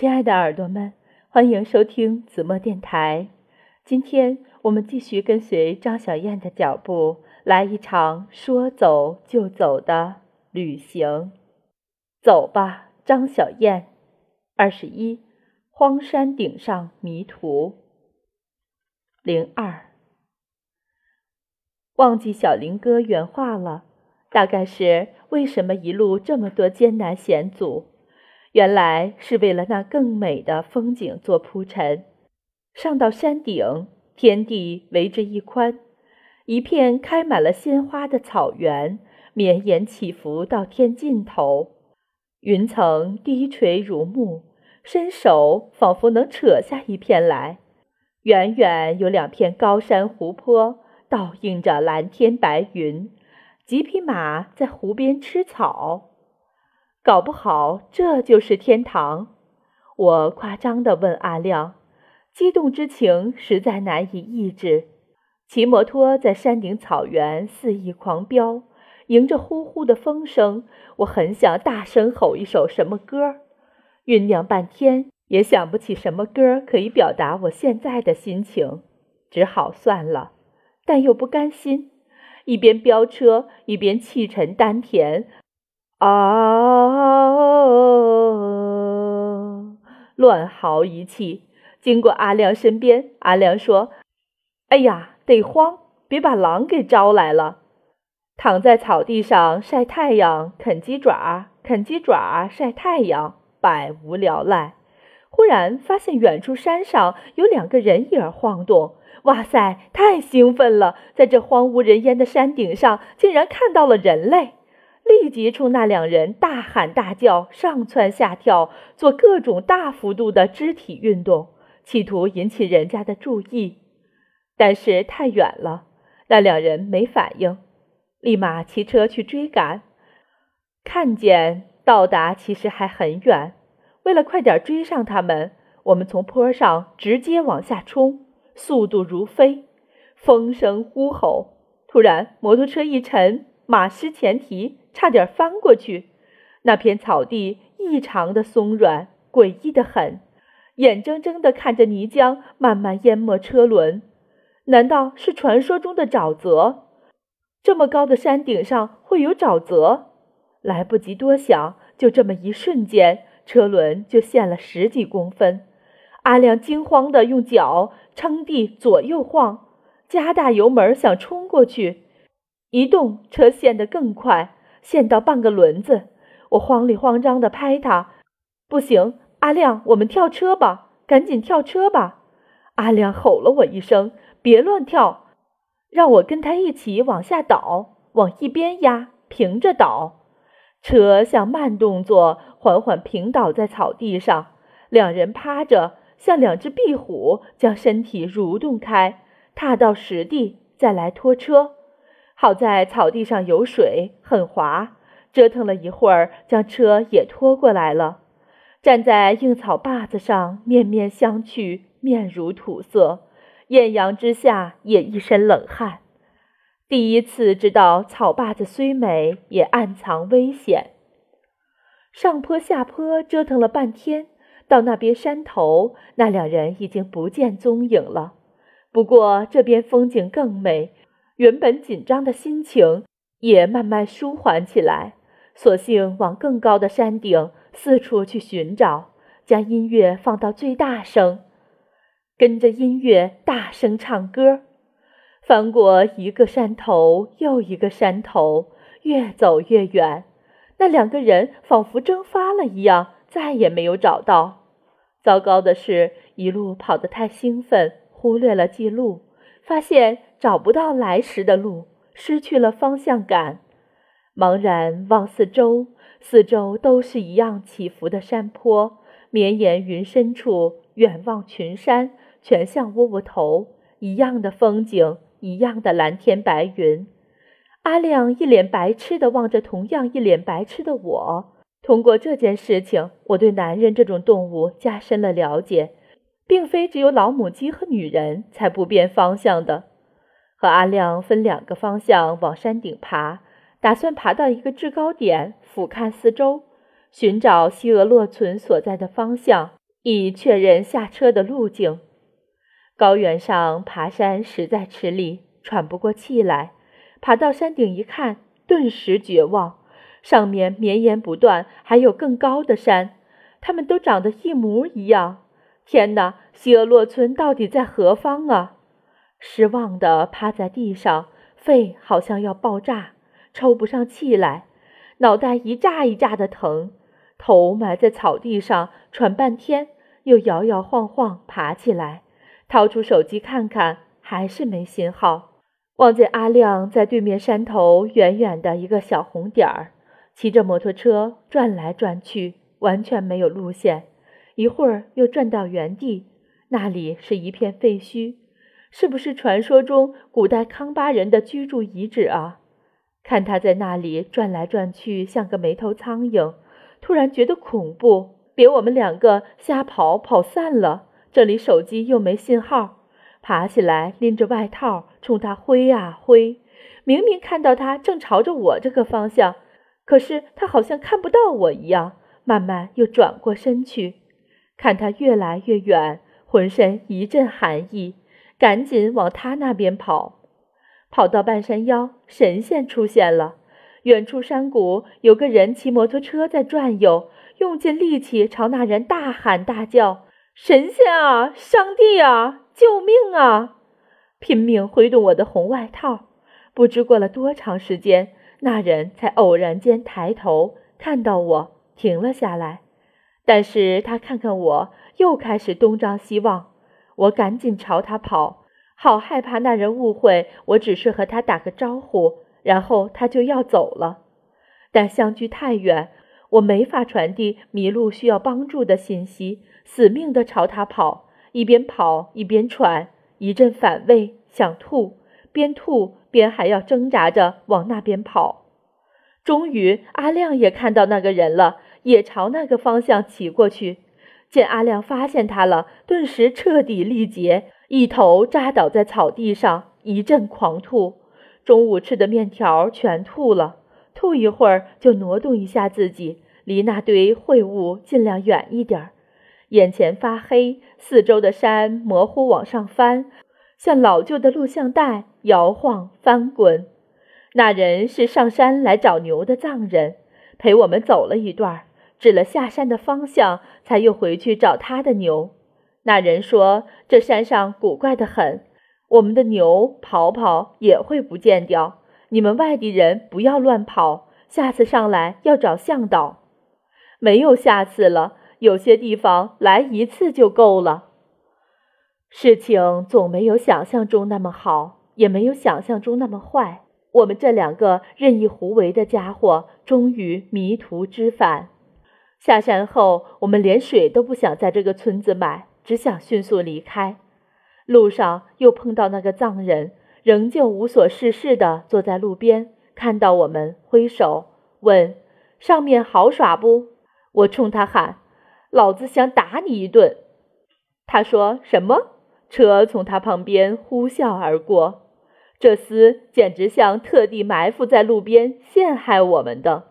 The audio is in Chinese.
亲爱的耳朵们，欢迎收听子墨电台。今天我们继续跟随张小燕的脚步，来一场说走就走的旅行。走吧，张小燕。二十一，荒山顶上迷途。零二，忘记小林哥原话了，大概是为什么一路这么多艰难险阻。原来是为了那更美的风景做铺陈。上到山顶，天地为之一宽，一片开满了鲜花的草原，绵延起伏到天尽头。云层低垂如幕，伸手仿佛能扯下一片来。远远有两片高山湖泊，倒映着蓝天白云。几匹马在湖边吃草。搞不好这就是天堂，我夸张地问阿亮，激动之情实在难以抑制。骑摩托在山顶草原肆意狂飙，迎着呼呼的风声，我很想大声吼一首什么歌，酝酿半天也想不起什么歌可以表达我现在的心情，只好算了，但又不甘心，一边飙车一边气沉丹田。啊！乱嚎一气，经过阿亮身边，阿亮说：“哎呀，得慌，别把狼给招来了。”躺在草地上晒太阳，啃鸡爪，啃鸡爪晒太阳，百无聊赖。忽然发现远处山上有两个人影晃动，哇塞，太兴奋了！在这荒无人烟的山顶上，竟然看到了人类。立即冲那两人大喊大叫，上蹿下跳，做各种大幅度的肢体运动，企图引起人家的注意。但是太远了，那两人没反应，立马骑车去追赶。看见到达其实还很远，为了快点追上他们，我们从坡上直接往下冲，速度如飞，风声呼吼。突然，摩托车一沉，马失前蹄。差点翻过去，那片草地异常的松软，诡异的很，眼睁睁地看着泥浆慢慢淹没车轮。难道是传说中的沼泽？这么高的山顶上会有沼泽？来不及多想，就这么一瞬间，车轮就陷了十几公分。阿亮惊慌地用脚撑地左右晃，加大油门想冲过去，一动车陷得更快。陷到半个轮子，我慌里慌张地拍他，不行，阿亮，我们跳车吧，赶紧跳车吧！阿亮吼了我一声：“别乱跳，让我跟他一起往下倒，往一边压，平着倒。”车像慢动作，缓缓平倒在草地上，两人趴着，像两只壁虎，将身体蠕动开，踏到实地，再来拖车。好在草地上有水，很滑，折腾了一会儿，将车也拖过来了。站在硬草坝子上，面面相觑，面如土色，艳阳之下也一身冷汗。第一次知道草坝子虽美，也暗藏危险。上坡下坡折腾了半天，到那边山头，那两人已经不见踪影了。不过这边风景更美。原本紧张的心情也慢慢舒缓起来，索性往更高的山顶四处去寻找，将音乐放到最大声，跟着音乐大声唱歌。翻过一个山头又一个山头，越走越远，那两个人仿佛蒸发了一样，再也没有找到。糟糕的是，一路跑得太兴奋，忽略了记录。发现找不到来时的路，失去了方向感，茫然望四周，四周都是一样起伏的山坡，绵延云深处，远望群山，全像窝窝头一样的风景，一样的蓝天白云。阿亮一脸白痴的望着同样一脸白痴的我。通过这件事情，我对男人这种动物加深了了解。并非只有老母鸡和女人才不变方向的。和阿亮分两个方向往山顶爬，打算爬到一个制高点，俯瞰四周，寻找西俄洛村所在的方向。以确认下车的路径。高原上爬山实在吃力，喘不过气来。爬到山顶一看，顿时绝望。上面绵延不断，还有更高的山，它们都长得一模一样。天哪，西俄洛村到底在何方啊？失望的趴在地上，肺好像要爆炸，抽不上气来，脑袋一炸一炸的疼，头埋在草地上，喘半天，又摇摇晃晃爬起来，掏出手机看看，还是没信号。望见阿亮在对面山头远远的一个小红点儿，骑着摩托车转来转去，完全没有路线，一会儿又转到原地，那里是一片废墟。是不是传说中古代康巴人的居住遗址啊？看他在那里转来转去，像个没头苍蝇，突然觉得恐怖。别我们两个瞎跑跑散了，这里手机又没信号。爬起来，拎着外套冲他挥啊挥。明明看到他正朝着我这个方向，可是他好像看不到我一样，慢慢又转过身去。看他越来越远，浑身一阵寒意。赶紧往他那边跑，跑到半山腰，神仙出现了。远处山谷有个人骑摩托车在转悠，用尽力气朝那人大喊大叫：“神仙啊，上帝啊，救命啊！”拼命挥动我的红外套。不知过了多长时间，那人才偶然间抬头看到我，停了下来。但是他看看我，又开始东张西望。我赶紧朝他跑，好害怕那人误会我只是和他打个招呼，然后他就要走了。但相距太远，我没法传递迷路需要帮助的信息，死命地朝他跑，一边跑一边喘，一阵反胃，想吐，边吐边还要挣扎着往那边跑。终于，阿亮也看到那个人了，也朝那个方向骑过去。见阿亮发现他了，顿时彻底力竭，一头扎倒在草地上，一阵狂吐。中午吃的面条全吐了，吐一会儿就挪动一下自己，离那堆秽物尽量远一点儿。眼前发黑，四周的山模糊往上翻，像老旧的录像带摇晃翻滚。那人是上山来找牛的藏人，陪我们走了一段儿。指了下山的方向，才又回去找他的牛。那人说：“这山上古怪的很，我们的牛跑跑也会不见掉。你们外地人不要乱跑，下次上来要找向导。没有下次了，有些地方来一次就够了。事情总没有想象中那么好，也没有想象中那么坏。我们这两个任意胡为的家伙，终于迷途知返。”下山后，我们连水都不想在这个村子买，只想迅速离开。路上又碰到那个藏人，仍旧无所事事地坐在路边，看到我们挥手问：“上面好耍不？”我冲他喊：“老子想打你一顿！”他说什么？车从他旁边呼啸而过，这厮简直像特地埋伏在路边陷害我们的。